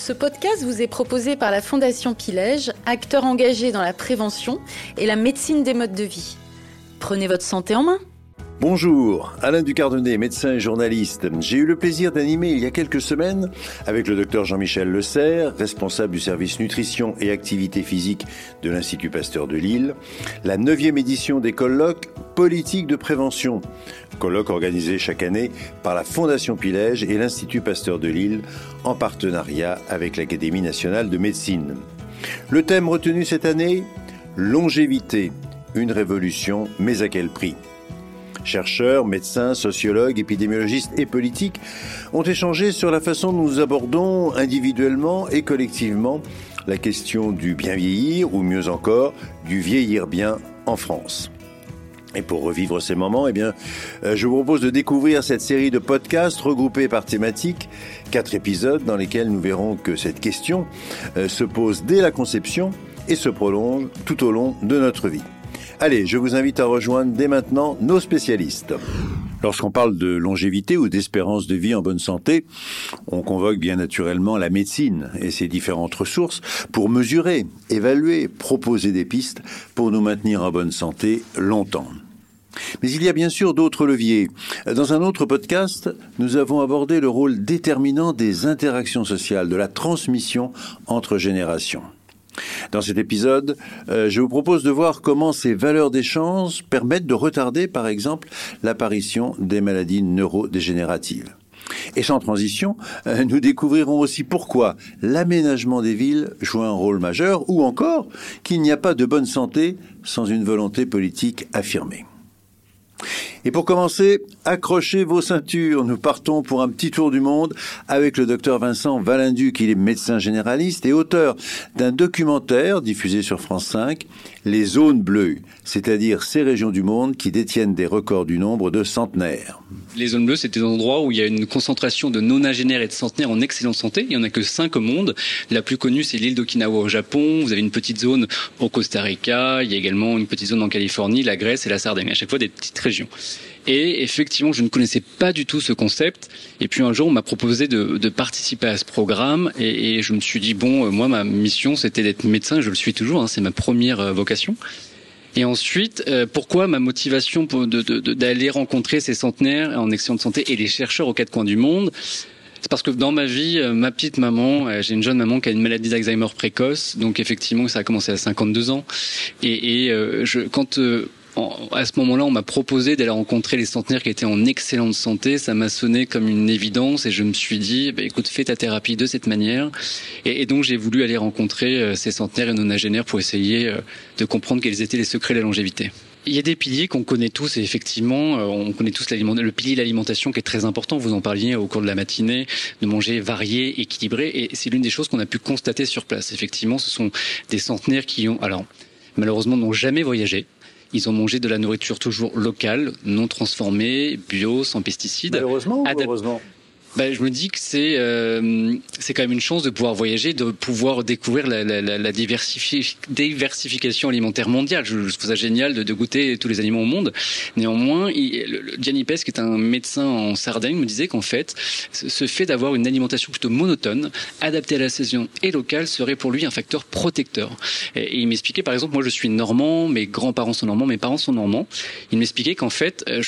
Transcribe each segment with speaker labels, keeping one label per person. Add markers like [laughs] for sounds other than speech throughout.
Speaker 1: Ce podcast vous est proposé par la Fondation Pilège, acteur engagé dans la prévention et la médecine des modes de vie. Prenez votre santé en main.
Speaker 2: Bonjour, Alain Ducardonnet, médecin et journaliste. J'ai eu le plaisir d'animer il y a quelques semaines, avec le docteur Jean-Michel Le Serre, responsable du service nutrition et activité physique de l'Institut Pasteur de Lille, la neuvième édition des colloques politique de prévention, colloque organisé chaque année par la Fondation Pilège et l'Institut Pasteur de Lille en partenariat avec l'Académie nationale de médecine. Le thème retenu cette année Longévité, une révolution, mais à quel prix? Chercheurs, médecins, sociologues, épidémiologistes et politiques ont échangé sur la façon dont nous abordons individuellement et collectivement la question du bien vieillir ou mieux encore du vieillir bien en France. Et pour revivre ces moments, eh bien, euh, je vous propose de découvrir cette série de podcasts regroupés par thématiques, quatre épisodes dans lesquels nous verrons que cette question euh, se pose dès la conception et se prolonge tout au long de notre vie. Allez, je vous invite à rejoindre dès maintenant nos spécialistes. Lorsqu'on parle de longévité ou d'espérance de vie en bonne santé, on convoque bien naturellement la médecine et ses différentes ressources pour mesurer, évaluer, proposer des pistes pour nous maintenir en bonne santé longtemps. Mais il y a bien sûr d'autres leviers. Dans un autre podcast, nous avons abordé le rôle déterminant des interactions sociales, de la transmission entre générations. Dans cet épisode, euh, je vous propose de voir comment ces valeurs d'échange permettent de retarder, par exemple, l'apparition des maladies neurodégénératives. Et sans transition, euh, nous découvrirons aussi pourquoi l'aménagement des villes joue un rôle majeur, ou encore qu'il n'y a pas de bonne santé sans une volonté politique affirmée. Et pour commencer, accrochez vos ceintures. Nous partons pour un petit tour du monde avec le docteur Vincent Valindu, qui est médecin généraliste et auteur d'un documentaire diffusé sur France 5, Les zones bleues, c'est-à-dire ces régions du monde qui détiennent des records du nombre de centenaires.
Speaker 3: Les zones bleues, c'est des endroits où il y a une concentration de nonagénaires et de centenaires en excellente santé. Il y en a que cinq au monde. La plus connue, c'est l'île d'Okinawa au Japon. Vous avez une petite zone au Costa Rica. Il y a également une petite zone en Californie, la Grèce et la Sardaigne. À chaque fois, des petites régions. Et effectivement, je ne connaissais pas du tout ce concept. Et puis un jour, on m'a proposé de, de, participer à ce programme. Et, et, je me suis dit, bon, euh, moi, ma mission, c'était d'être médecin. Je le suis toujours. Hein, c'est ma première euh, vocation. Et ensuite, euh, pourquoi ma motivation d'aller rencontrer ces centenaires en excellente santé et les chercheurs aux quatre coins du monde? C'est parce que dans ma vie, ma petite maman, j'ai une jeune maman qui a une maladie d'Alzheimer précoce, donc effectivement ça a commencé à 52 ans. Et, et je, quand à ce moment-là, on m'a proposé d'aller rencontrer les centenaires qui étaient en excellente santé. Ça m'a sonné comme une évidence et je me suis dit, bah, écoute, fais ta thérapie de cette manière. Et, donc, j'ai voulu aller rencontrer euh, ces centenaires et nonagénaires pour essayer euh, de comprendre quels étaient les secrets de la longévité. Il y a des piliers qu'on connaît tous et effectivement, euh, on connaît tous le pilier de l'alimentation qui est très important. Vous en parliez au cours de la matinée, de manger varié, équilibré, et c'est l'une des choses qu'on a pu constater sur place. Effectivement, ce sont des centenaires qui ont, alors malheureusement, n'ont jamais voyagé. Ils ont mangé de la nourriture toujours locale, non transformée, bio, sans pesticides.
Speaker 2: Malheureusement ou heureusement?
Speaker 3: Ben, je me dis que c'est euh, c'est quand même une chance de pouvoir voyager, de pouvoir découvrir la, diversification alimentaire mondiale. Je, je, trouve ça génial de, goûter tous les aliments au monde. Néanmoins, il, le, Gianni Pes, qui est un médecin en Sardaigne, me disait qu'en fait, ce fait d'avoir une alimentation plutôt monotone, adaptée à la saison et locale, serait pour lui un facteur protecteur. Et, il m'expliquait, par exemple, moi je suis normand, mes grands-parents sont normands, mes parents sont normands. Il m'expliquait qu'en fait, euh,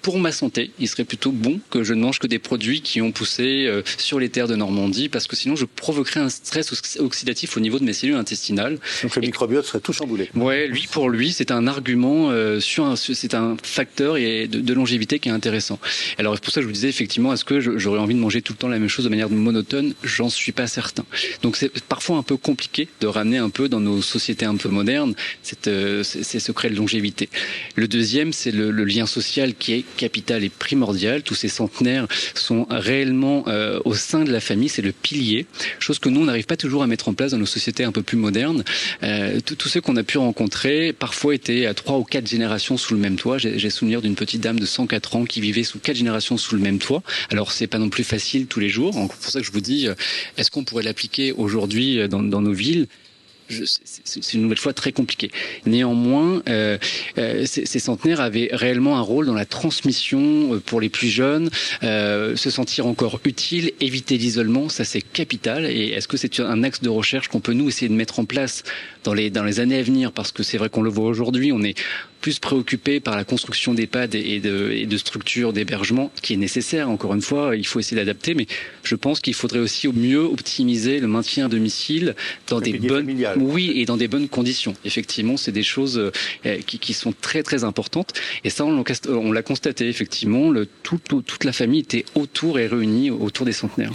Speaker 3: pour ma santé, il serait plutôt bon que je ne mange que des produits qui ont poussé euh, sur les terres de Normandie, parce que sinon je provoquerais un stress oxydatif au niveau de mes cellules intestinales.
Speaker 2: Donc le microbiote serait tout chamboulé.
Speaker 3: Ouais, lui pour lui c'est un argument euh, sur c'est un facteur et de, de, longévité qui est intéressant. Alors pour ça je vous disais effectivement est-ce que j'aurais envie de manger tout le temps la même chose de manière monotone? J'en suis pas certain. Donc c'est parfois un peu compliqué de ramener un peu dans nos sociétés un peu modernes cette, euh, ces secrets de longévité. Le deuxième c'est le, le lien social qui est capital et primordial. Tous ces centenaires sont réellement euh, au sein de la famille, c'est le pilier, chose que nous, on n'arrive pas toujours à mettre en place dans nos sociétés un peu plus modernes. Euh, tous ceux qu'on a pu rencontrer, parfois étaient à trois ou quatre générations sous le même toit. J'ai souvenir d'une petite dame de 104 ans qui vivait sous quatre générations sous le même toit. Alors, c'est pas non plus facile tous les jours. C'est pour ça que je vous dis, euh, est-ce qu'on pourrait l'appliquer aujourd'hui dans, dans nos villes? C'est une nouvelle fois très compliqué. Néanmoins, euh, euh, ces, centenaires avaient réellement un rôle dans la transmission euh, pour les plus jeunes, se sentir encore utile, éviter l'isolement, ça c'est capital. Et est-ce que c'est un axe de recherche qu'on peut nous essayer de mettre en place dans les dans les années à venir Parce que c'est vrai qu'on le voit aujourd'hui, on est plus préoccupé par la construction d'EHPAD et de, et de structures d'hébergement, qui est nécessaire. Encore une fois, il faut essayer d'adapter, mais je pense qu'il faudrait aussi au mieux optimiser le maintien à domicile dans des bonnes, oui, et dans des bonnes conditions. Effectivement, c'est des choses euh, qui, qui, sont très très importantes. Et ça, on l'a constaté effectivement. Le, tout, toute la famille était autour et réunie autour des centenaires.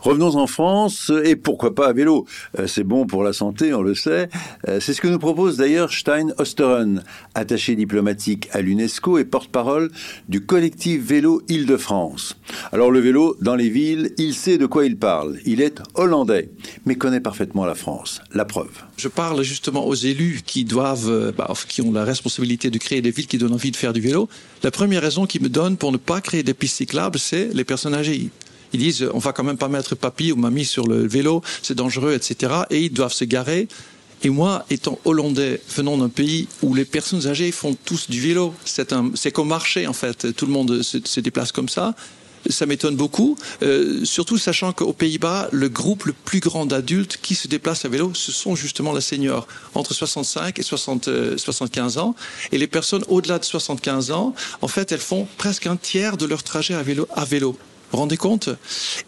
Speaker 2: Revenons en France et pourquoi pas à vélo. Euh, c'est bon pour la santé, on le sait. Euh, c'est ce que nous propose d'ailleurs Stein Osteren, attaché diplomatique à l'UNESCO et porte-parole du collectif Vélo Île-de-France. Alors le vélo, dans les villes, il sait de quoi il parle. Il est hollandais, mais connaît parfaitement la France. La preuve.
Speaker 4: Je parle justement aux élus qui doivent, euh, bah, qui ont la responsabilité de créer des villes qui donnent envie de faire du vélo. La première raison qu'ils me donnent pour ne pas créer des pistes cyclables, c'est les personnes âgées ils disent on va quand même pas mettre papy ou mamie sur le vélo, c'est dangereux, etc. Et ils doivent se garer. Et moi, étant hollandais, venant d'un pays où les personnes âgées font tous du vélo, c'est un, c'est comme marché en fait. Tout le monde se, déplace comme ça. Ça m'étonne beaucoup, euh, surtout sachant qu'aux Pays-Bas, le groupe le plus grand d'adultes qui se déplacent à vélo, ce sont justement les seniors, entre 65 et 60, 75 euh, ans. Et les personnes au-delà de 75 ans, en fait, elles font presque un tiers de leur trajet. À vélo. Vous vous rendez compte?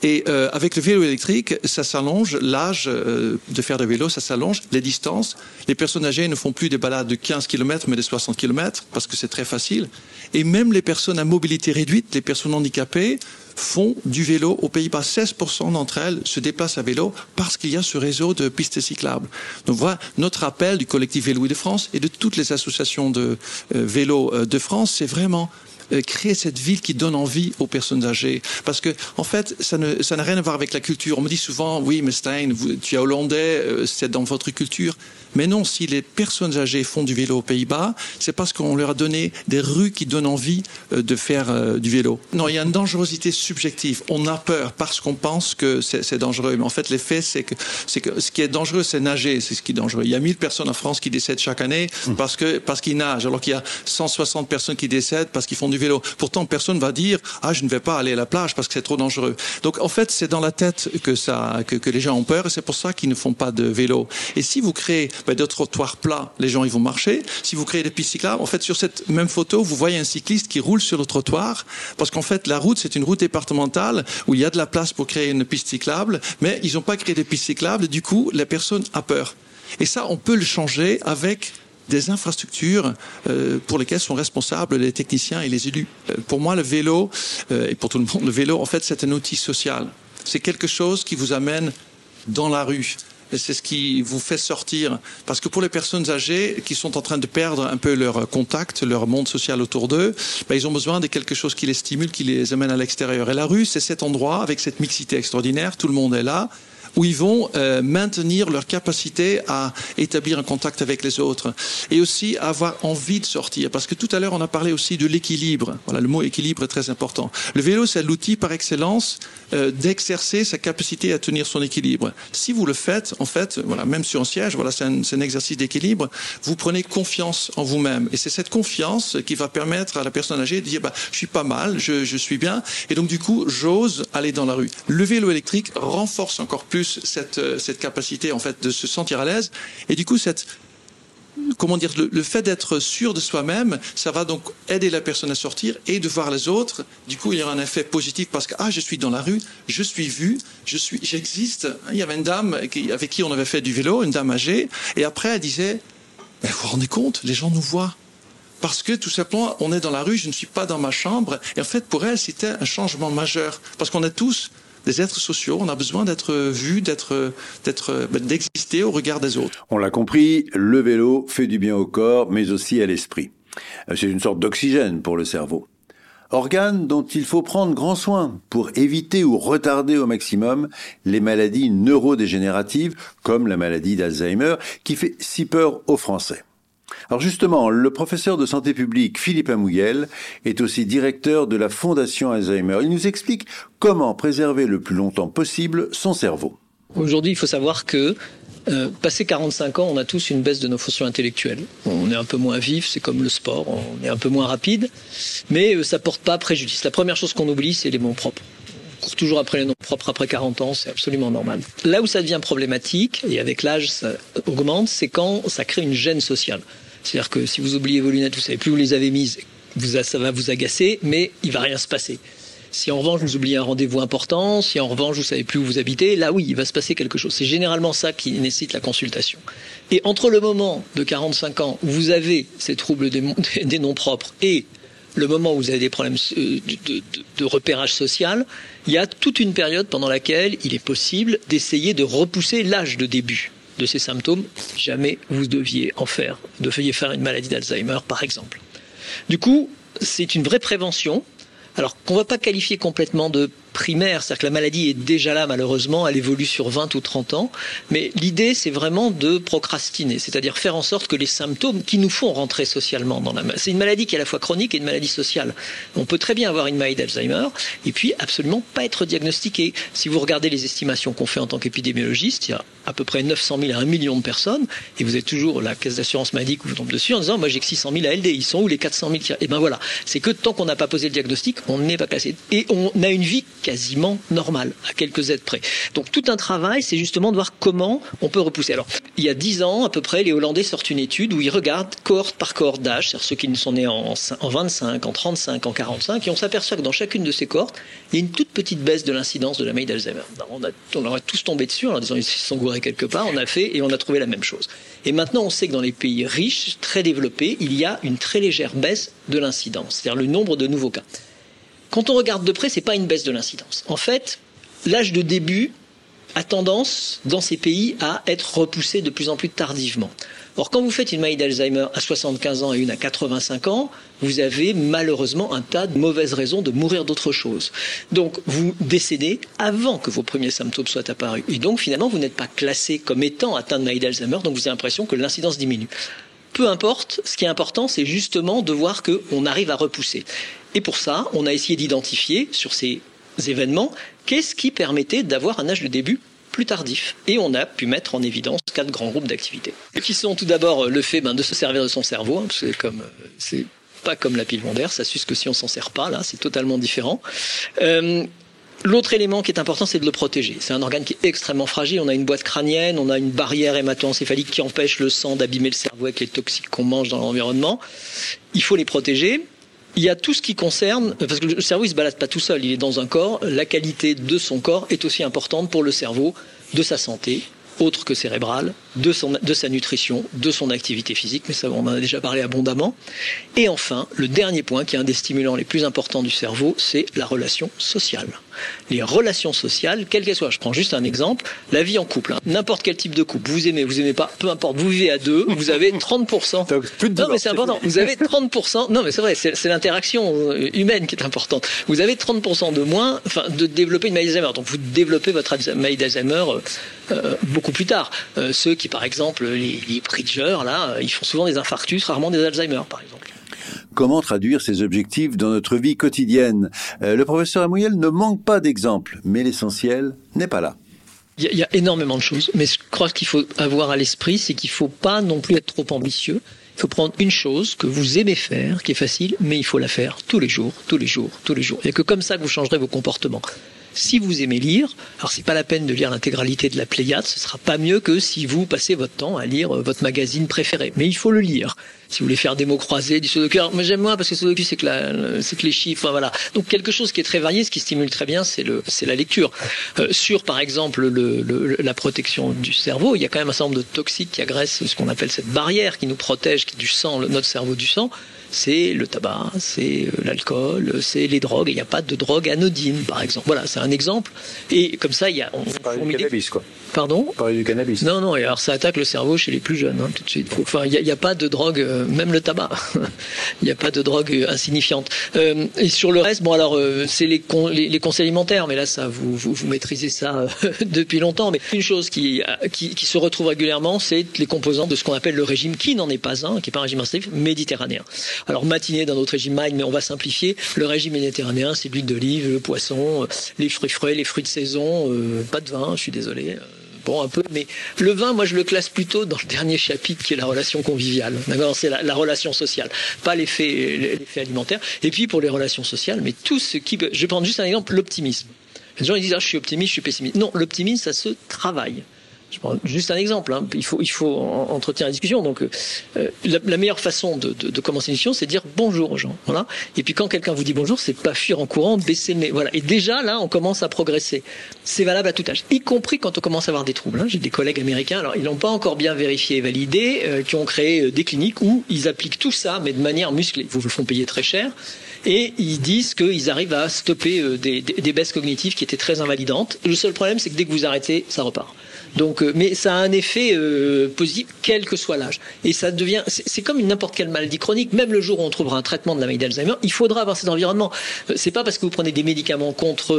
Speaker 4: Et euh, avec le vélo électrique, ça s'allonge, l'âge euh, de faire de vélo, ça s'allonge, les distances. Les personnes âgées ne font plus des balades de 15 km, mais de 60 km, parce que c'est très facile. Et même les personnes à mobilité réduite, les personnes handicapées, font du vélo aux Pays-Bas. 16% d'entre elles se déplacent à vélo parce qu'il y a ce réseau de pistes cyclables. Donc voilà notre appel du collectif Vélo de France et de toutes les associations de euh, vélo de France, c'est vraiment créer cette ville qui donne envie aux personnes âgées. Parce que, en fait, ça n'a ça rien à voir avec la culture. On me dit souvent, oui, mais Stein, tu es hollandais, euh, c'est dans votre culture. Mais non, si les personnes âgées font du vélo aux Pays-Bas, c'est parce qu'on leur a donné des rues qui donnent envie euh, de faire euh, du vélo. Non, il y a une dangerosité subjective. On a peur parce qu'on pense que c'est dangereux. Mais en fait, les faits, c'est que, que ce qui est dangereux, c'est nager. C'est ce qui est dangereux. Il y a 1000 personnes en France qui décèdent chaque année mmh. parce que parce qu'ils nagent, alors qu'il y a 160 personnes qui décèdent parce qu'ils font du vélo. Pourtant, personne va dire ah je ne vais pas aller à la plage parce que c'est trop dangereux. Donc en fait, c'est dans la tête que ça que, les gens ont peur et c'est pour ça qu'ils ne font pas de vélo. Et si vous créez ben, de trottoirs plats, les gens ils vont marcher. Si vous créez des pistes cyclables, en fait sur cette même photo, vous voyez un cycliste qui roule sur le trottoir, parce qu'en fait la route c'est une route départementale où il y a de la place pour créer une piste cyclable, mais ils n'ont pas créé des pistes cyclables. Du coup, la personne a peur. Et ça, on peut le changer avec des infrastructures euh, pour lesquelles sont responsables les techniciens et les élus. Euh, pour moi, le vélo, euh, et pour tout le monde, le vélo, en fait, c'est un outil social. C'est quelque chose qui vous amène dans la rue c'est ce qui vous fait sortir. Parce que pour les personnes âgées qui sont en train de perdre un peu leur contact, leur monde social autour d'eux, ben, ils ont besoin de quelque chose qui les stimule, qui les amène à l'extérieur. Et la rue, c'est cet endroit avec cette mixité extraordinaire. Tout le monde est là où ils vont euh, maintenir leur capacité à établir un contact avec les autres et aussi avoir envie de sortir. Parce que tout à l'heure, on a parlé aussi de l'équilibre. Voilà, le mot équilibre est très important. Le vélo, c'est l'outil par excellence euh, d'exercer sa capacité à tenir son équilibre. Si vous le faites, en fait, voilà, même sur un siège, voilà, c'est un, un, exercice d'équilibre. Vous prenez confiance en vous-même, et c'est cette confiance qui va permettre à la personne âgée de dire, bah, je suis pas mal, je, je suis bien, et donc du coup, j'ose aller dans la rue. Le vélo électrique renforce encore plus cette, euh, cette capacité en fait de se sentir à l'aise. Et du coup, cette comment dire, le, fait d'être sûr de soi-même, ça va donc aider la personne à sortir et de voir les autres. Du coup, il y aura un effet positif parce que ah, je suis dans la rue, je suis vu, je suis, j'existe. Il y avait une dame avec qui on avait fait du vélo, une dame âgée, et après elle disait, vous vous rendez compte, les gens nous voient. Parce que tout simplement, on est dans la rue, je ne suis pas dans ma chambre. Et en fait, pour elle, c'était un changement majeur. Parce qu'on est tous des êtres sociaux. On a besoin d'être vu, d'être, ben, d'exister au regard des autres.
Speaker 2: On l'a compris, le vélo fait du bien au corps, mais aussi à l'esprit. Euh, c'est une sorte d'oxygène pour le cerveau. Organe dont il faut prendre grand soin pour éviter ou retarder au maximum les maladies neurodégénératives comme la maladie d'Alzheimer qui fait si peur aux Français. Alors justement, le professeur de santé publique Philippe Amouyel est aussi directeur de la Fondation Alzheimer. Il nous explique comment préserver le plus longtemps possible son cerveau.
Speaker 5: Aujourd'hui, il faut savoir que Euh, passé 45 ans, on a tous une baisse de nos fonctions intellectuelles. On est un peu moins vif, c'est comme le sport, on est un peu moins rapide, mais euh, ça porte pas préjudice. La première chose qu'on oublie, c'est les noms propres. On court toujours après les noms propres après 40 ans, c'est absolument normal. Là où ça devient problématique, et avec l'âge ça augmente, c'est quand ça crée une gêne sociale. C'est-à-dire que si vous oubliez vos lunettes, vous savez plus où les avez mises, vous, ça va vous agacer, mais il va rien se passer. Si en revanche vous oubliez un rendez-vous important, si en revanche vous savez plus où vous habitez, là oui, il va se passer quelque chose. C'est généralement ça qui nécessite la consultation. Et entre le moment de 45 ans où vous avez ces troubles [laughs] des, noms propres et le moment où vous avez des problèmes euh, de, repérage social, il y a toute une période pendant laquelle il est possible d'essayer de repousser l'âge de début de ces symptômes, jamais vous deviez en faire, deviez faire une maladie d'Alzheimer par exemple. Du coup, c'est une vraie prévention alors qu'on ne va pas qualifier complètement de primaire, c'est-à-dire que la maladie est déjà là malheureusement, elle évolue sur 20 ou 30 ans, mais l'idée c'est vraiment de procrastiner, c'est-à-dire faire en sorte que les symptômes qui nous font rentrer socialement dans la c'est une maladie qui est à la fois chronique et une maladie sociale. On peut très bien avoir une maladie d'Alzheimer et puis absolument pas être diagnostiqué. Si vous regardez les estimations qu'on fait en tant qu'épidémiologiste, il y a à peu près 900 000 à 1 million de personnes et vous êtes toujours la caisse d'assurance maladie qui vous tombe dessus en disant moi j'ai que 600 000 ALD, ils sont où les 400 000 qui... Et ben voilà, c'est que tant qu'on n'a pas posé le diagnostic, on n'est pas classé et on a une vie quasiment normal, à quelques aides près. Donc tout un travail, c'est justement de voir comment on peut repousser. Alors, il y a dix ans à peu près, les Hollandais sortent une étude où ils regardent cohorte par cohorte d'âge, c'est-à-dire ceux qui sont nés en, en 25, en 35, en 45, et on s'aperçoit que dans chacune de ces cohortes, il y a une toute petite baisse de l'incidence de la maladie d'Alzheimer. On, a, aurait tous tombé dessus en disant ils sont gourés quelque part, on a fait et on a trouvé la même chose. Et maintenant, on sait que dans les pays riches, très développés, il y a une très légère baisse de l'incidence, c'est-à-dire le nombre de nouveaux cas. Quand on regarde de près, c'est pas une baisse de l'incidence. En fait, l'âge de début a tendance, dans ces pays, à être repoussé de plus en plus tardivement. Or, quand vous faites une maladie d'Alzheimer à 75 ans et une à 85 ans, vous avez malheureusement un tas de mauvaises raisons de mourir d'autre chose. Donc, vous décédez avant que vos premiers symptômes soient apparus. Et donc, finalement, vous n'êtes pas classé comme étant atteint de maladie d'Alzheimer, donc vous avez l'impression que l'incidence diminue. Peu importe, ce qui est important, c'est justement de voir qu'on arrive à repousser. Et pour ça, on a essayé d'identifier sur ces événements qu'est-ce qui permettait d'avoir un âge de début plus tardif. Et on a pu mettre en évidence quatre grands groupes d'activités. Qui sont tout d'abord le fait ben, de se servir de son cerveau, hein, c'est comme c'est pas comme la pile mondaire, ça suce que si on s'en sert pas, là, c'est totalement différent. Euh, L'autre élément qui est important, c'est de le protéger. C'est un organe qui est extrêmement fragile. On a une boîte crânienne, on a une barrière hémato-encéphalique qui empêche le sang d'abîmer le cerveau avec les toxiques qu'on mange dans l'environnement. Il faut les protéger il y a tout ce qui concerne, parce que le cerveau, il se balade pas tout seul, il est dans un corps, la qualité de son corps est aussi importante pour le cerveau, de sa santé, autre que cérébrale, de, son, de sa nutrition, de son activité physique, mais ça on en a déjà parlé abondamment. Et enfin, le dernier point, qui est un des stimulants les plus importants du cerveau, c'est la relation sociale. Les relations sociales, quelles qu'elles soient. Je prends juste un exemple, la vie en couple. Hein. N'importe quel type de couple, vous aimez, vous aimez pas, peu importe, vous vivez à deux, vous avez [laughs] 30%. non mais c'est important, vous avez 30%, non mais c'est vrai, c'est l'interaction euh, humaine qui est importante. Vous avez 30% de moins, enfin, de développer une maladie d'Alzheimer. Donc vous développez votre maladie d'Alzheimer euh, euh, beaucoup plus tard. Euh, ceux qui, par exemple, les, les bridgers, là, ils font souvent des infarctus, rarement des Alzheimer, par exemple.
Speaker 2: Comment traduire ces objectifs dans notre vie quotidienne? Euh, Le professeur Amouyel ne manque pas d'exemples, mais l'essentiel n'est pas là.
Speaker 5: Il y, y, a énormément de choses, mais je crois qu'il faut avoir à l'esprit, c'est qu'il ne faut pas non plus être trop ambitieux. Il faut prendre une chose que vous aimez faire, qui est facile, mais il faut la faire tous les jours, tous les jours, tous les jours. Il n'y a que comme ça que vous changerez vos comportements. Si vous aimez lire, alors c'est pas la peine de lire l'intégralité de la Pléiade, ce sera pas mieux que si vous passez votre temps à lire votre magazine préféré. Mais il faut le lire. Si vous voulez faire des mots croisés, du sudoku, moi j'aime moins parce que sudoku c'est que c'est les chiffres, voilà. Donc quelque chose qui est très varié, ce qui stimule très bien, c'est la lecture. Euh, sur par exemple le, le, la protection du cerveau, il y a quand même un certain nombre de toxiques qui agressent ce qu'on appelle cette barrière qui nous protège, qui du sang, notre cerveau du sang c'est le tabac, c'est l'alcool, c'est les drogues. Il n'y a pas de drogue anodine, par exemple. Voilà, c'est un exemple. Et comme ça, il y a. On,
Speaker 2: on du cannabis, quoi.
Speaker 5: Pardon?
Speaker 2: Parler du cannabis.
Speaker 5: Non, non, et alors ça attaque le cerveau chez les plus jeunes, hein, tout de suite. Enfin, il n'y a, a, pas de drogue, euh, même le tabac, [laughs] il n'y a pas de drogue insignifiante. Euh, et sur le reste, bon, alors, euh, c'est les, con, les, les, conseils alimentaires, mais là, ça, vous, vous, vous maîtrisez ça [laughs] depuis longtemps. Mais une chose qui, qui, qui se retrouve régulièrement, c'est les composants de ce qu'on appelle le régime, qui n'en est pas un, qui n'est pas un régime restrictif, méditerranéen. Alors, matinée dans notre régime MIND, mais on va simplifier. Le régime méditerranéen, c'est l'huile d'olive, le poisson, les fruits frais, les fruits de saison, pas de vin, je suis désolé bon, un peu, mais le vin, moi, je le classe plutôt dans le dernier chapitre qui est la relation conviviale. D'accord C'est la, relation sociale, pas l'effet, l'effet alimentaire. Et puis, pour les relations sociales, mais tout ce qui. Je vais prendre juste un exemple l'optimisme. Les gens ils disent ah, je suis optimiste, je suis pessimiste. Non, l'optimisme, ça se travaille. Je prends juste un exemple. Hein. Il faut, il faut entretenir la discussion. Donc, euh, la, meilleure façon de, de, de commencer une discussion, c'est de dire bonjour aux gens. Voilà. Et puis, quand quelqu'un vous dit bonjour, c'est pas fuir en courant, baisser le nez. Voilà. Et déjà, là, on commence à progresser. C'est valable à tout âge, y compris quand on commence à avoir des troubles. Hein. J'ai des collègues américains, alors ils n'ont pas encore bien vérifié et validé, euh, qui ont créé euh, des cliniques où ils appliquent tout ça, mais de manière musclée. Ils vous le font payer très cher et ils disent qu'ils arrivent à stopper des, des, des, baisses cognitives qui étaient très invalidantes. Le seul problème, c'est que dès que vous arrêtez, ça repart. Donc, euh, mais ça a un effet euh, positif, quel que soit l'âge. Et ça devient, c'est comme n'importe quelle maladie chronique. Même le jour où on trouvera un traitement de la maladie d'Alzheimer, il faudra avoir cet environnement. Euh, c'est pas parce que vous prenez des médicaments contre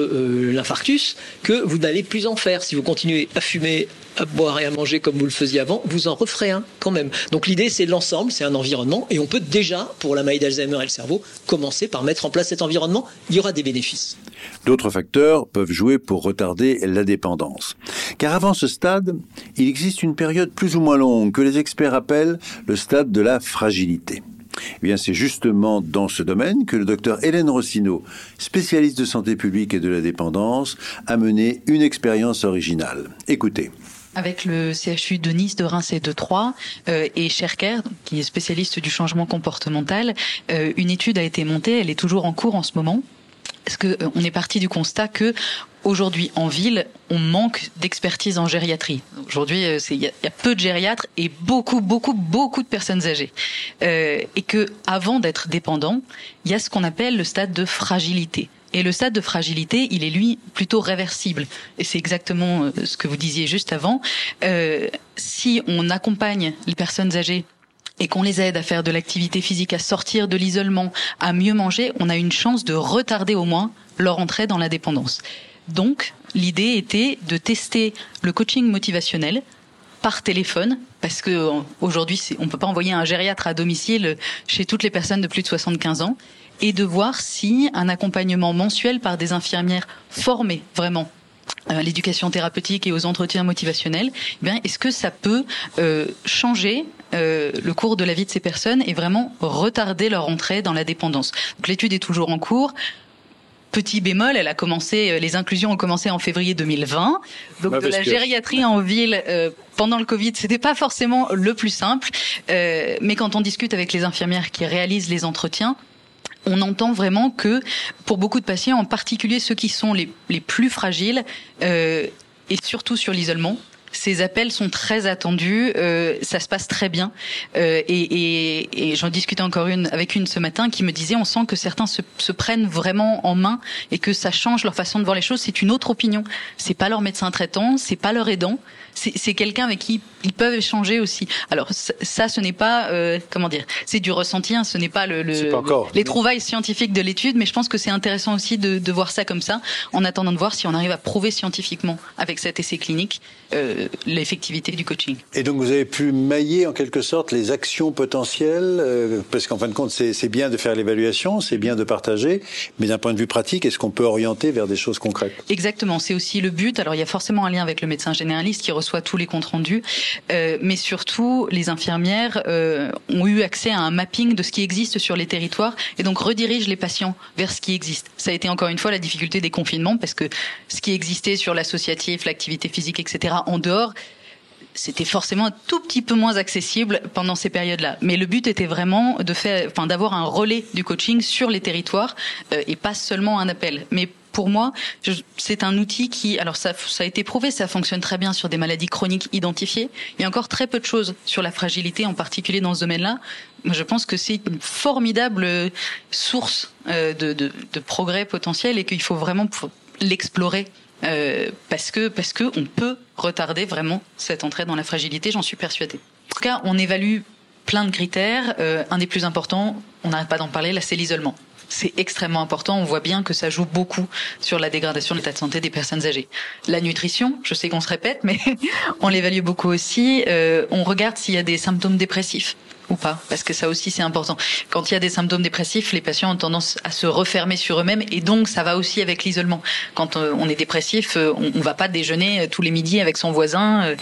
Speaker 5: l'infarctus que vous n'allez plus en faire. Si vous continuez à fumer, à boire et à manger comme vous le faisiez avant, vous en referez un quand même. Donc l'idée, c'est l'ensemble, c'est un environnement, et on peut déjà, pour la maladie d'Alzheimer et le cerveau, commencer par mettre en place cet environnement. Il y aura des bénéfices.
Speaker 2: D'autres facteurs peuvent jouer pour retarder la dépendance. Car avant ce stade, il existe une période plus ou moins longue que les experts appellent le stade de la fragilité. Eh bien, c'est justement dans ce domaine que le docteur Hélène Rossino, spécialiste de santé publique et de la dépendance, a mené une expérience originale. Écoutez
Speaker 6: avec le CHU de Nice, de Reims et de Troyes euh, et Cherker, qui est spécialiste du changement comportemental, euh, une étude a été montée, elle est toujours en cours en ce moment. Parce que euh, est parti du constat que aujourd'hui en ville, on manque d'expertise en gériatrie? Aujourd'hui, il y, a peu de gériatres et beaucoup, beaucoup, beaucoup de personnes âgées. Euh, et que avant d'être dépendant, il y a ce qu'on appelle le stade de fragilité. Et le stade de fragilité, il est lui plutôt réversible. Et c'est exactement euh, ce que vous disiez juste avant. Euh, si on accompagne les personnes âgées et qu'on les aide à faire de l'activité physique, à sortir de l'isolement, à mieux manger, on a une chance de retarder au moins leur entrée dans la dépendance. Donc, l'idée était de tester le coaching motivationnel par téléphone, parce que euh, aujourd'hui, on peut pas envoyer un gériatre à domicile chez toutes les personnes de plus de 75 ans et de voir si un accompagnement mensuel par des infirmières formées vraiment à l'éducation thérapeutique et aux entretiens motivationnels, eh bien, est-ce que ça peut euh, changer euh, le cours de la vie de ces personnes et vraiment retarder leur entrée dans la dépendance Donc l'étude est toujours en cours. Petit bémol, elle a commencé, euh, les inclusions ont commencé en février 2020. Donc de la gériatrie en ville euh, pendant le Covid, c'était pas forcément le plus simple. Euh, mais quand on discute avec les infirmières qui réalisent les entretiens, on entend vraiment que pour beaucoup de patients, en particulier ceux qui sont les, les plus fragiles, euh, et surtout sur l'isolement, ces appels sont très attendus, euh, ça se passe très bien. Euh, et, et, et j'en discutais encore une avec une ce matin qui me disait on sent que certains se, se, prennent vraiment en main et que ça change leur façon de voir les choses. C'est une autre opinion. C'est pas leur médecin traitant, c'est pas leur aidant, c'est quelqu'un avec qui ils peuvent échanger aussi. Alors ça, ce n'est pas euh, comment dire, c'est du ressenti, hein, ce n'est pas le, le les trouvailles scientifiques de l'étude, mais je pense que c'est intéressant aussi de, de, voir ça comme ça, en attendant de voir si on arrive à prouver scientifiquement avec cet essai clinique euh, l'effectivité du coaching.
Speaker 2: Et donc vous avez pu mailler en quelque sorte les actions potentielles, euh, parce qu'en fin de compte c'est bien de faire l'évaluation, c'est bien de partager, mais d'un point de vue pratique, est-ce qu'on peut orienter vers des choses concrètes?
Speaker 6: Exactement, c'est aussi le but. Alors il y a forcément un lien avec le médecin généraliste qui reçoit tous les comptes rendus, euh, mais surtout les infirmières euh, ont eu accès à un mapping de ce qui existe sur les territoires et donc redirigent les patients vers ce qui existe. Ça a été encore une fois la difficulté des confinements parce que ce qui existait sur l'associatif, l'activité physique, etc. en dehors c'était forcément un tout petit peu moins accessible pendant ces périodes-là. Mais le but était vraiment de faire, enfin, d'avoir un relais du coaching sur les territoires euh, et pas seulement un appel. Mais pour moi, c'est un outil qui, alors ça, a été prouvé, ça fonctionne très bien sur des maladies chroniques identifiées. Il y a encore très peu de choses sur la fragilité, en particulier dans ce domaine-là. Je pense que c'est une formidable source euh, de, de, progrès potentiel et qu'il faut vraiment l'explorer euh, parce que parce que on peut retarder vraiment cette entrée dans la fragilité. J'en suis persuadée. En tout cas, on évalue plein de critères. Euh, un des plus importants, on n'arrête pas d'en parler, là, c'est l'isolement. c'est extrêmement important. On voit bien que ça joue beaucoup sur la dégradation de l'état de santé des personnes âgées. La nutrition, je sais qu'on se répète, mais [laughs] on l'évalue beaucoup aussi. Euh, on regarde s'il y a des symptômes dépressifs ou pas, parce que ça aussi c'est important. Quand il y a des symptômes dépressifs, les patients ont tendance à se refermer sur eux-mêmes, et donc ça va aussi avec l'isolement. Quand euh, on est dépressif, euh, on, on va pas déjeuner tous les midis avec son voisin.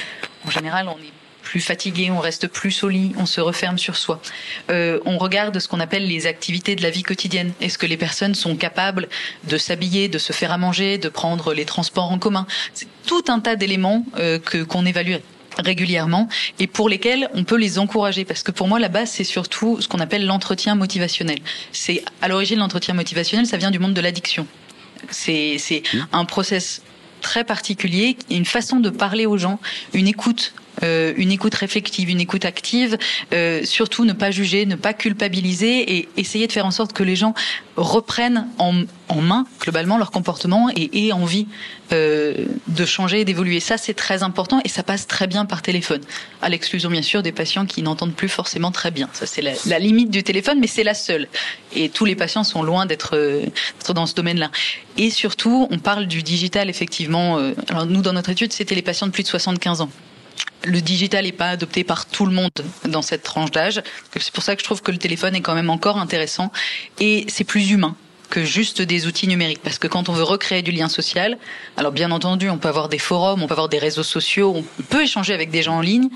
Speaker 6: En général, on est plus fatigué, on reste plus au lit, on se referme sur soi. Euh, on regarde ce qu'on appelle les activités de la vie quotidienne. Est-ce que les personnes sont capables de s'habiller, de se faire à manger, de prendre les transports en commun? C'est tout un tas d'éléments euh, que qu'on évalue régulièrement et pour lesquels on peut les encourager parce que pour moi la base c'est surtout ce qu'on appelle l'entretien motivationnel. C'est à l'origine l'entretien motivationnel ça vient du monde de l'addiction. C'est c'est mmh. un process très particulier, une façon de parler aux gens, une écoute euh, une écoute réflexive, une écoute active, euh, surtout ne pas juger, ne pas culpabiliser et essayer de faire en sorte que les gens reprennent en, en main globalement leur comportement et aient envie euh, de changer et d'évoluer. Ça, c'est très important et ça passe très bien par téléphone, à l'exclusion bien sûr des patients qui n'entendent plus forcément très bien. Ça, c'est la, la, limite du téléphone, mais c'est la seule. Et tous les patients sont loin d'être euh, dans ce domaine-là. Et surtout, on parle du digital effectivement. Euh, alors nous, dans notre étude, c'était les patients de plus de 75 ans le digital n'est pas adopté par tout le monde dans cette tranche d'âge. C'est pour ça que je trouve que le téléphone est quand même encore intéressant et c'est plus humain que juste des outils numériques. Parce que quand on veut recréer du lien social, alors bien entendu, on peut avoir des forums, on peut avoir des réseaux sociaux, on peut échanger avec des gens en ligne.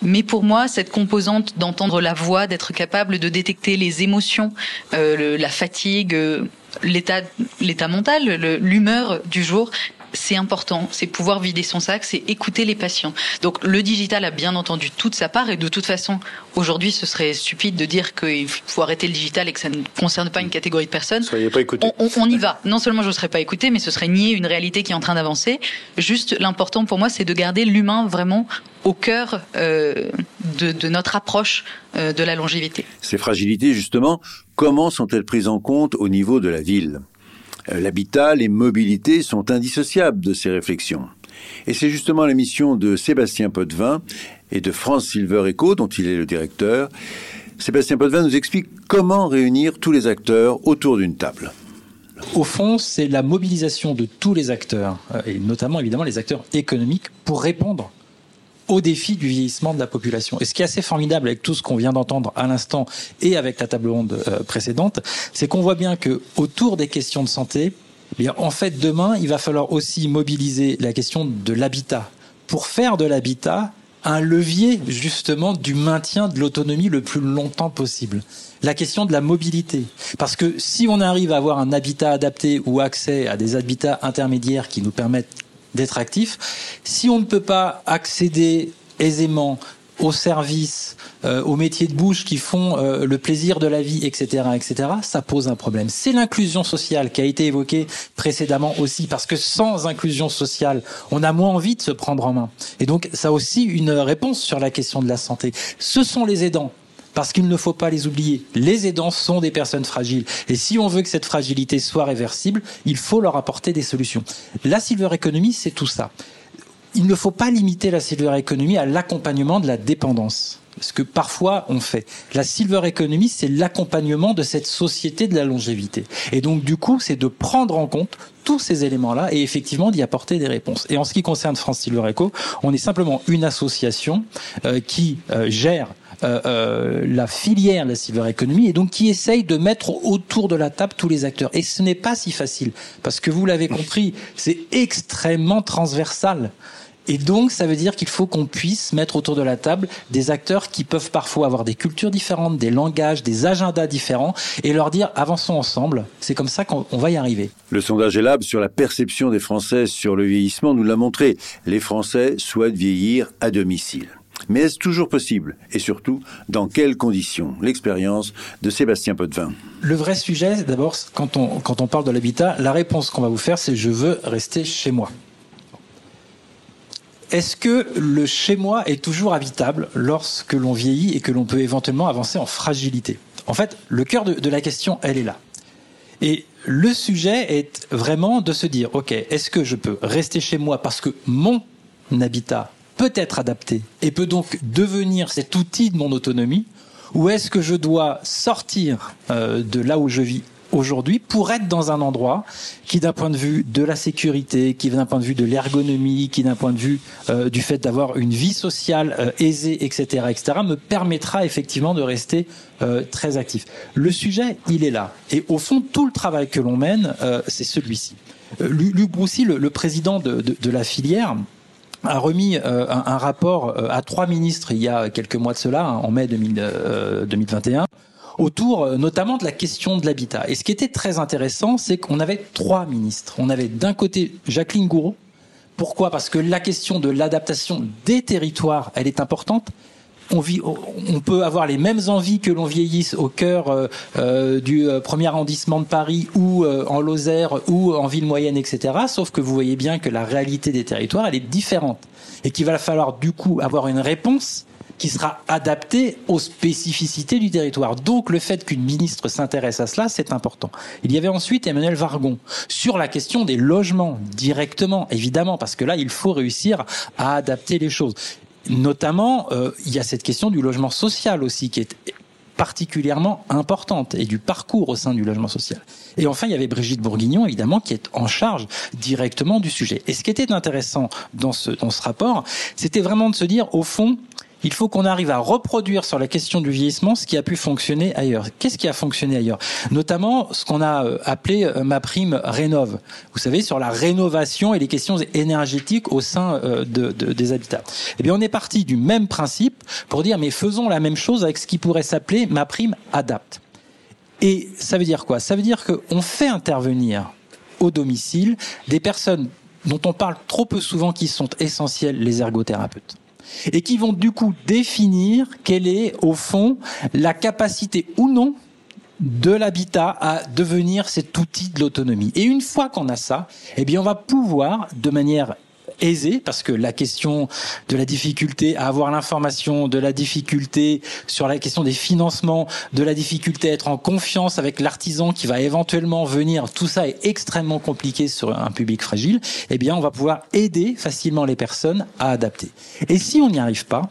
Speaker 6: Mais pour moi, cette composante d'entendre la voix, d'être capable de détecter les émotions, euh, la fatigue, euh, l'état, l'état mental, l'humeur du jour, c'est important, c'est pouvoir vider son sac, c'est écouter les patients. Donc le digital a bien entendu toute sa part et de toute façon, aujourd'hui, ce serait stupide de dire qu'il faut arrêter le digital et que ça ne concerne pas une catégorie de personnes.
Speaker 2: Soyez pas écouté.
Speaker 6: On, on, y va. Non seulement je ne serais pas écouté, mais ce serait nier une réalité qui est en train d'avancer. Juste l'important pour moi, c'est de garder l'humain vraiment au cœur euh, de, de, notre approche euh, de la longévité.
Speaker 2: Ces fragilités, justement, comment sont-elles prises en compte au niveau de la ville? L'habitat, les mobilités sont indissociables de ces réflexions. Et c'est justement la mission de Sébastien Potvin et de France Silver Eco, dont il est le directeur. Sébastien Potvin nous explique comment réunir tous les acteurs autour d'une table.
Speaker 7: Au fond, c'est la mobilisation de tous les acteurs, euh, et notamment évidemment les acteurs économiques, pour répondre au défi du vieillissement de la population. Et ce qui est assez formidable avec tout ce qu'on vient d'entendre à l'instant et avec la table ronde euh, précédente, c'est qu'on voit bien que autour des questions de santé, eh bien, en fait, demain, il va falloir aussi mobiliser la question de l'habitat pour faire de l'habitat un levier justement du maintien de l'autonomie le plus longtemps possible. La question de la mobilité. Parce que si on arrive à avoir un habitat adapté ou accès à des habitats intermédiaires qui nous permettent d'être actif. Si on ne peut pas accéder aisément aux services, euh, aux métiers de bouche qui font euh, le plaisir de la vie, etc., etc., ça pose un problème. C'est l'inclusion sociale qui a été évoquée précédemment aussi, parce que sans inclusion sociale, on a moins envie de se prendre en main. Et donc, ça a aussi une réponse sur la question de la santé. Ce sont les aidants parce qu'il ne faut pas les oublier. Les aidants sont des personnes fragiles. Et si on veut que cette fragilité soit réversible, il faut leur apporter des solutions. La silver economy, c'est tout ça. Il ne faut pas limiter la silver economy à l'accompagnement de la dépendance ce que parfois on fait. La silver economy, c'est l'accompagnement de cette société de la longévité. Et donc, du coup, c'est de prendre en compte tous ces éléments-là et effectivement d'y apporter des réponses. Et en ce qui concerne France Silver Eco, on est simplement une association euh, qui euh, gère euh, euh, la filière de la silver economy et donc qui essaye de mettre autour de la table tous les acteurs. Et ce n'est pas si facile parce que vous l'avez compris, c'est extrêmement transversal. Et donc, ça veut dire qu'il faut qu'on puisse mettre autour de la table des acteurs qui peuvent parfois avoir des cultures différentes, des langages, des agendas différents, et leur dire avançons ensemble. C'est comme ça qu'on va y arriver.
Speaker 2: Le sondage Elab sur la perception des Français sur le vieillissement nous l'a montré. Les Français souhaitent vieillir à domicile. Mais est-ce toujours possible? Et surtout, dans quelles conditions? L'expérience de Sébastien Potvin.
Speaker 7: Le vrai sujet, d'abord, quand on, quand on parle de l'habitat, la réponse qu'on va vous faire, c'est je veux rester chez moi. Est-ce que le chez moi est toujours habitable lorsque l'on vieillit et que l'on peut éventuellement avancer en fragilité? En fait, le cœur de, de la question, elle est là. Et le sujet est vraiment de se dire, OK, est-ce que je peux rester chez moi parce que mon habitat peut être adapté et peut donc devenir cet outil de mon autonomie ou est-ce que je dois sortir euh, de là où je vis aujourd'hui pour être dans un endroit qui d'un point de vue de la sécurité, qui d'un point de vue de l'ergonomie, qui d'un point de vue euh, du fait d'avoir une vie sociale euh, aisée, etc., etc., me permettra effectivement de rester très actif. Le sujet, il est là. Et au fond, tout le travail que l'on mène, c'est celui-ci. Luc Broussy, le, le président de, de, de, la filière, a remis un, un, rapport à trois ministres il y a quelques mois de cela, hein, en mai 2000, 2021, autour euh, notamment de la question de l'habitat. Et ce qui était très intéressant, c'est qu'on avait trois ministres. On avait d'un côté Jacqueline Gouraud. Pourquoi? Parce que la question de l'adaptation des territoires, elle est importante. On, vit, on, peut avoir les mêmes envies que l'on vieillisse au cœur euh, euh du euh, premier arrondissement de Paris ou en Lozère ou en ville moyenne, etc. Sauf que vous voyez bien que la réalité des territoires, elle est différente et qu'il va falloir du coup avoir une réponse qui sera adapté aux spécificités du territoire. Donc le fait qu'une ministre s'intéresse à cela, c'est important. Il y avait ensuite Emmanuel Vargon sur la question des logements directement, évidemment, parce que là, il faut réussir à adapter les choses. Notamment, euh, il y a cette question du logement social aussi qui est particulièrement importante et du parcours au sein du logement social. Et enfin, il y avait Brigitte Bourguignon, évidemment, qui est en charge directement du sujet. Et ce qui était intéressant dans ce, dans ce rapport, c'était vraiment de se dire, au fond, il faut qu'on arrive à reproduire sur la question du vieillissement ce qui a pu fonctionner ailleurs. Qu'est-ce qui a fonctionné ailleurs? Notamment ce qu'on a euh, appelé euh, ma prime rénove. Vous savez, sur la rénovation et les questions énergétiques au sein euh, de, des habitats. Eh bien, on est parti du même principe pour dire, mais faisons la même chose avec ce qui pourrait s'appeler ma prime adapte. Et ça veut dire quoi? Ça veut dire qu'on fait intervenir au domicile des personnes dont on parle trop peu souvent qui sont essentielles, les ergothérapeutes et qui vont du coup définir quelle est au fond la capacité ou non de l'habitat à devenir cet outil de l'autonomie. Et une fois qu'on a ça, eh bien on va pouvoir de manière aisé parce que la question de la difficulté à avoir l'information, de la difficulté sur la question des financements, de la difficulté à être en confiance avec l'artisan qui va éventuellement venir, tout ça est extrêmement compliqué sur un public fragile, eh bien on va pouvoir aider facilement les personnes à adapter. Et si on n'y arrive pas,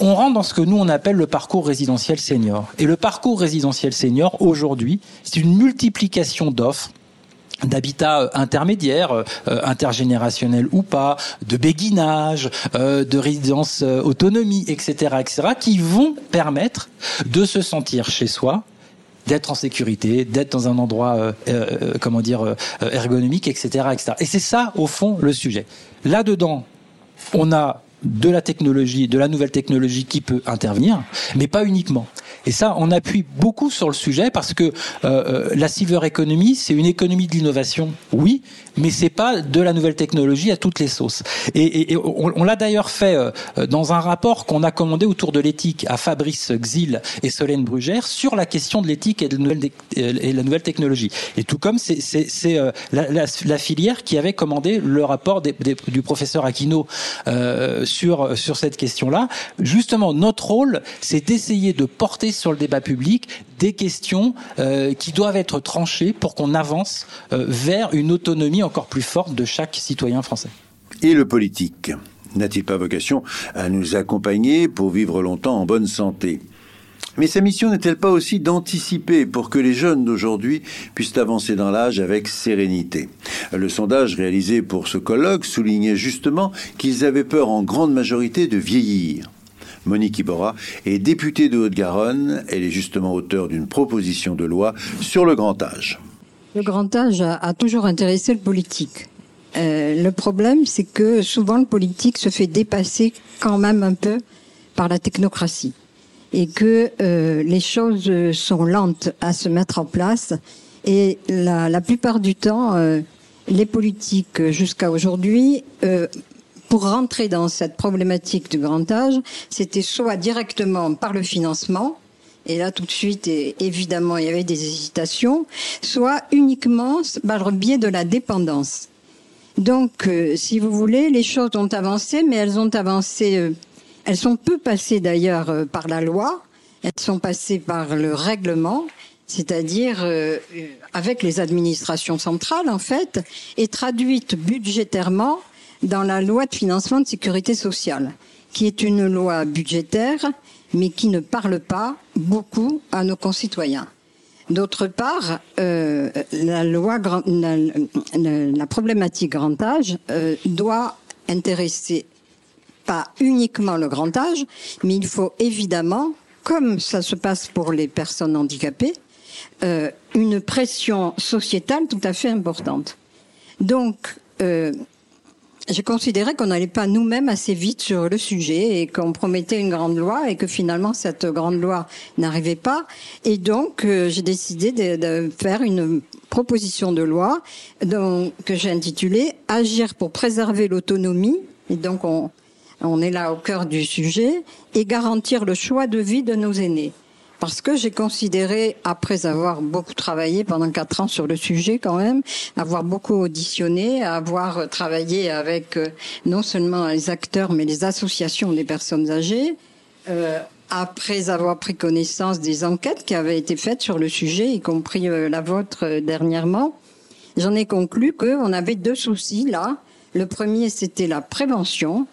Speaker 7: on rentre dans ce que nous on appelle le parcours résidentiel senior. Et le parcours résidentiel senior, aujourd'hui, c'est une multiplication d'offres d'habitat euh, intermédiaire, euh, intergénérationnel ou pas, de béguinage, euh, de résidence autonomie, etc., etc., qui vont permettre de se sentir chez soi, d'être en sécurité, d'être dans un endroit, comment dire, ergonomique, etc., etc. Et c'est ça, au fond, le sujet. Là-dedans, on a de la technologie, de la nouvelle technologie qui peut intervenir, mais pas uniquement. Et ça, on appuie beaucoup sur le sujet parce que euh, euh, la silver economy, c'est une économie de l'innovation, oui, mais c'est pas de la nouvelle technologie à toutes les sauces. Et, on, l'a d'ailleurs fait euh, dans un rapport qu'on a commandé autour de l'éthique à Fabrice Xil et Solène Brugère sur la question de l'éthique et, de la nouvelle technologie. Et tout comme c'est euh, la, la, filière qui avait commandé le rapport du professeur Aquino euh, sur sur cette question-là. Justement, notre rôle, c'est d'essayer de porter sur le débat public des questions euh, qui doivent être tranchées pour qu'on avance euh, vers une autonomie encore plus forte de chaque citoyen français.
Speaker 2: Et le politique n'a-t-il pas vocation à nous accompagner pour vivre longtemps en bonne santé? Mais sa mission n'est-elle pas aussi d'anticiper pour que les jeunes d'aujourd'hui puissent avancer dans l'âge avec sérénité? Le sondage réalisé pour ce colloque soulignait justement qu'ils avaient peur en grande majorité de vieillir. Monique Iborra est députée de Haute-Garonne. Elle est justement auteure d'une proposition de loi sur le grand âge.
Speaker 8: Le grand âge a, toujours intéressé le politique. Euh, le problème, c'est que souvent le politique se fait dépasser quand même un peu par la technocratie et que euh, les choses sont lentes à se mettre en place et la, la plupart du temps, euh, les politiques jusqu'à aujourd'hui euh, pour rentrer dans cette problématique du grand âge, c'était soit directement par le financement, et là tout de suite, évidemment, il y avait des hésitations, soit uniquement par le biais de la dépendance. Donc, euh, si vous voulez, les choses ont avancé, mais elles ont avancé, euh, elles sont peu passées d'ailleurs euh, par la loi, elles sont passées par le règlement, c'est-à-dire avec les administrations centrales en fait, et traduites budgétairement dans la loi de financement de sécurité sociale. qui est une loi budgétaire, mais qui ne parle pas beaucoup à nos concitoyens. D'autre part, euh, la loi, la, la, problématique grand âge euh, doit intéresser pas uniquement le grand âge, mais il faut évidemment, comme ça se passe pour les personnes handicapées, euh, une pression sociétale tout à fait importante. Donc, euh, j'ai considéré qu'on n'allait pas nous-mêmes assez vite sur le sujet et qu'on promettait une grande loi et que finalement cette grande loi n'arrivait pas. Et donc euh, j'ai décidé de, de, faire une proposition de loi donc, que j'ai intitulée Agir pour préserver l'autonomie. Et donc on, on est là au cœur du sujet et garantir le choix de vie de nos aînés parce que j'ai considéré, après avoir beaucoup travaillé pendant quatre ans sur le sujet quand même, avoir beaucoup auditionné, avoir travaillé avec euh, non seulement les acteurs, mais les associations des personnes âgées, euh, après avoir pris connaissance des enquêtes qui avaient été faites sur le sujet, y compris euh, la vôtre euh, dernièrement, j'en ai conclu qu'on avait deux soucis là. Le premier, c'était la prévention,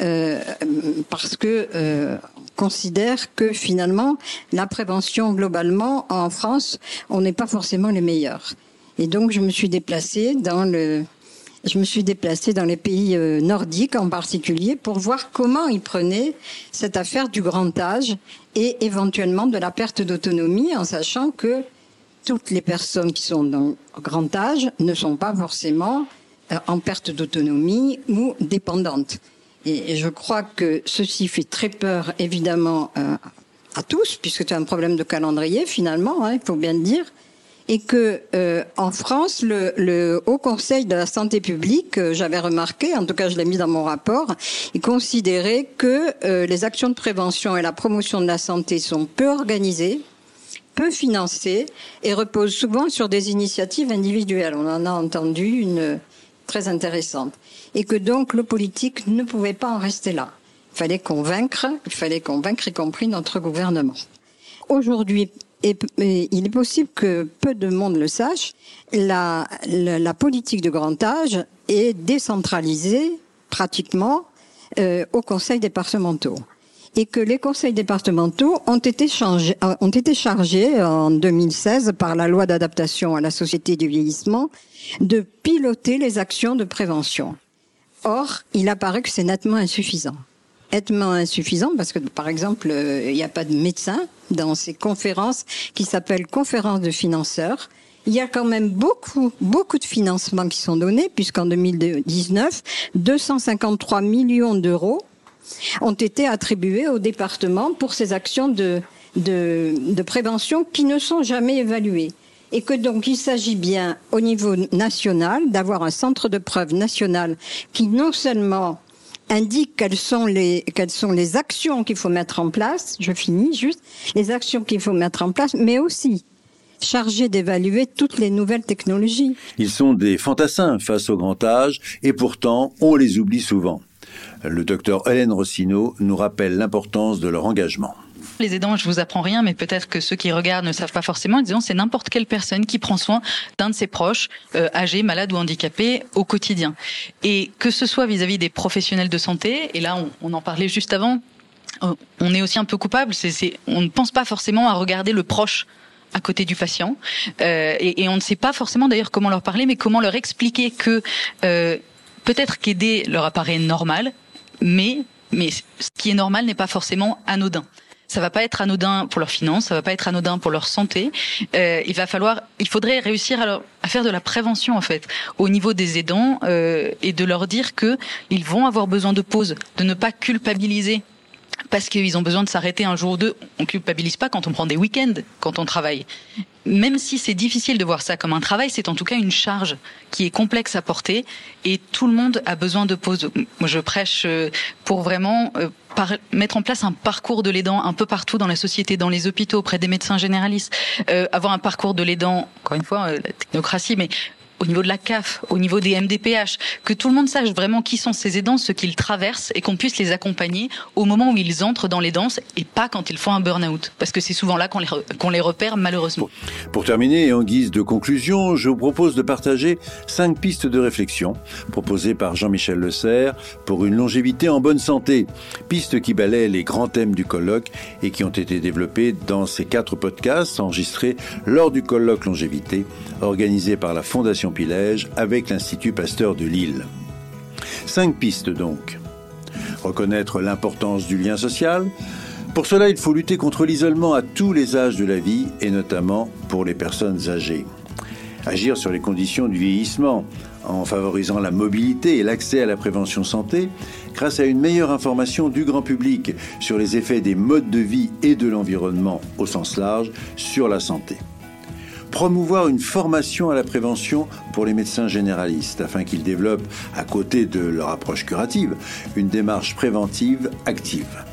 Speaker 8: euh, parce que euh, considère que finalement la prévention globalement en France, on n'est pas forcément les meilleurs. Et donc je me suis déplacée dans le je me suis déplacée dans les pays euh, nordiques en particulier pour voir comment ils prenaient cette affaire du grand âge et éventuellement de la perte d'autonomie en sachant que toutes les personnes qui sont dans grand âge ne sont pas forcément euh, en perte d'autonomie ou dépendantes. Et, je crois que ceci fait très peur, évidemment, euh, à tous, puisque c'est un problème de calendrier, finalement, hein, il faut bien le dire. Et que euh, en France, le, Haut Conseil de la santé publique, euh, j'avais remarqué, en tout cas je l'ai mis dans mon rapport, il considérait que les actions de prévention et la promotion de la santé sont peu organisées, peu financées et reposent souvent sur des initiatives individuelles. On en a entendu une très intéressante et que donc le politique ne pouvait pas en rester là. Il fallait convaincre, il fallait convaincre y compris notre gouvernement. Aujourd'hui, il est possible que peu de monde le sache, la politique de grand âge est décentralisée pratiquement euh, aux conseils départementaux et que les conseils départementaux ont été, changés, euh, ont été chargés en 2016 par la loi d'adaptation à la société du vieillissement de piloter les actions de prévention. Or, il apparaît que c'est nettement insuffisant. Nettement insuffisant parce que, par exemple, euh, il n'y a pas de médecin dans ces conférences qui s'appellent conférences de financeurs. Il y a quand même beaucoup, beaucoup de financements qui sont donnés, puisqu'en 2019, 253 millions d'euros ont été attribués au département pour ces actions de, de, prévention qui ne sont jamais évaluées et que donc il s'agit bien au niveau national d'avoir un centre de preuve national qui non seulement indique quelles sont les quelles sont les actions qu'il faut mettre en place, je finis juste les actions qu'il faut mettre en place, mais aussi chargé d'évaluer toutes les nouvelles technologies.
Speaker 2: Ils sont des fantassins face au grand âge et pourtant on les oublie souvent. Le docteur Hélène Rossino nous rappelle l'importance de leur engagement.
Speaker 6: Les aidants, je vous apprends rien, mais peut-être que ceux qui regardent ne savent pas forcément. Disons, c'est n'importe quelle personne qui prend soin d'un de ses proches, euh, âgés, malades ou handicapés, au quotidien. Et que ce soit vis-à-vis des professionnels de santé, et là, on, en parlait juste avant, euh, on est aussi un peu coupable. C'est, on ne pense pas forcément à regarder le proche à côté du patient, euh, et, et, on ne sait pas forcément d'ailleurs comment leur parler, mais comment leur expliquer que peut-être qu'aider leur apparaît normal, mais mais ce qui est normal n'est pas forcément anodin ça va pas être anodin pour leurs finances, ça va pas être anodin pour leur santé. Euh, il va falloir, il faudrait réussir à, à, faire de la prévention en fait au niveau des aidants euh, et de leur dire que ils vont avoir besoin de pause, de ne pas culpabiliser parce qu'ils ont besoin de s'arrêter un jour ou deux. On culpabilise pas quand on prend des week-ends, quand on travaille. Même si c'est difficile de voir ça comme un travail, c'est en tout cas une charge qui est complexe à porter et tout le monde a besoin de pause. Moi, je prêche euh, pour vraiment euh, mettre en place un parcours de l'aidant un peu partout dans la société, dans les hôpitaux, auprès des médecins généralistes, euh, avoir un parcours de l'aidant, encore une fois, la technocratie, mais au niveau de la CAF, au niveau des MDPH, que tout le monde sache vraiment qui sont ces aidants, ce qu'ils traversent et qu'on puisse les accompagner au moment où ils entrent dans les danses et pas quand ils font un burn-out. Parce que c'est souvent là qu'on les, repère malheureusement.
Speaker 2: Pour terminer et en guise de conclusion, je vous propose de partager cinq pistes de réflexion proposées par Jean-Michel Le Serre pour une longévité en bonne santé. Pistes qui balaient les grands thèmes du colloque et qui ont été développées dans ces quatre podcasts enregistrés lors du colloque longévité organisé par la Avec l'Institut Pasteur de Lille. Cinq pistes donc. Reconnaître l'importance du lien social. Pour cela, il faut lutter contre l'isolement à tous les âges de la vie et notamment pour les personnes âgées. Agir sur les conditions du vieillissement en favorisant la mobilité et l'accès à la prévention santé grâce à une meilleure information du grand public sur les effets des modes de vie et de l'environnement au sens large sur la santé promouvoir une formation à la prévention pour les médecins généralistes afin qu'ils développent, à côté de leur approche curative, une démarche préventive active.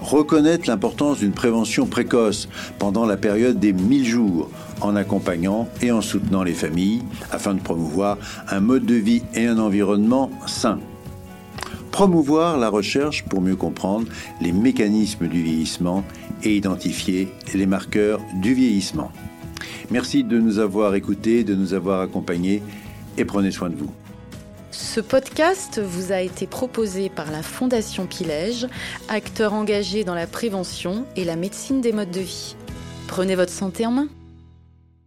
Speaker 2: Reconnaître l'importance d'une prévention précoce pendant la période des 1000 jours en accompagnant et en soutenant les familles afin de promouvoir un mode de vie et un environnement sain promouvoir la recherche pour mieux comprendre les mécanismes du vieillissement et identifier les marqueurs du vieillissement. Merci de nous avoir écoutés, de nous avoir accompagnés et prenez soin de vous.
Speaker 1: Ce podcast vous a été proposé par la Fondation Pilège, acteur engagé dans la prévention et la médecine des modes de vie. Prenez votre santé en main.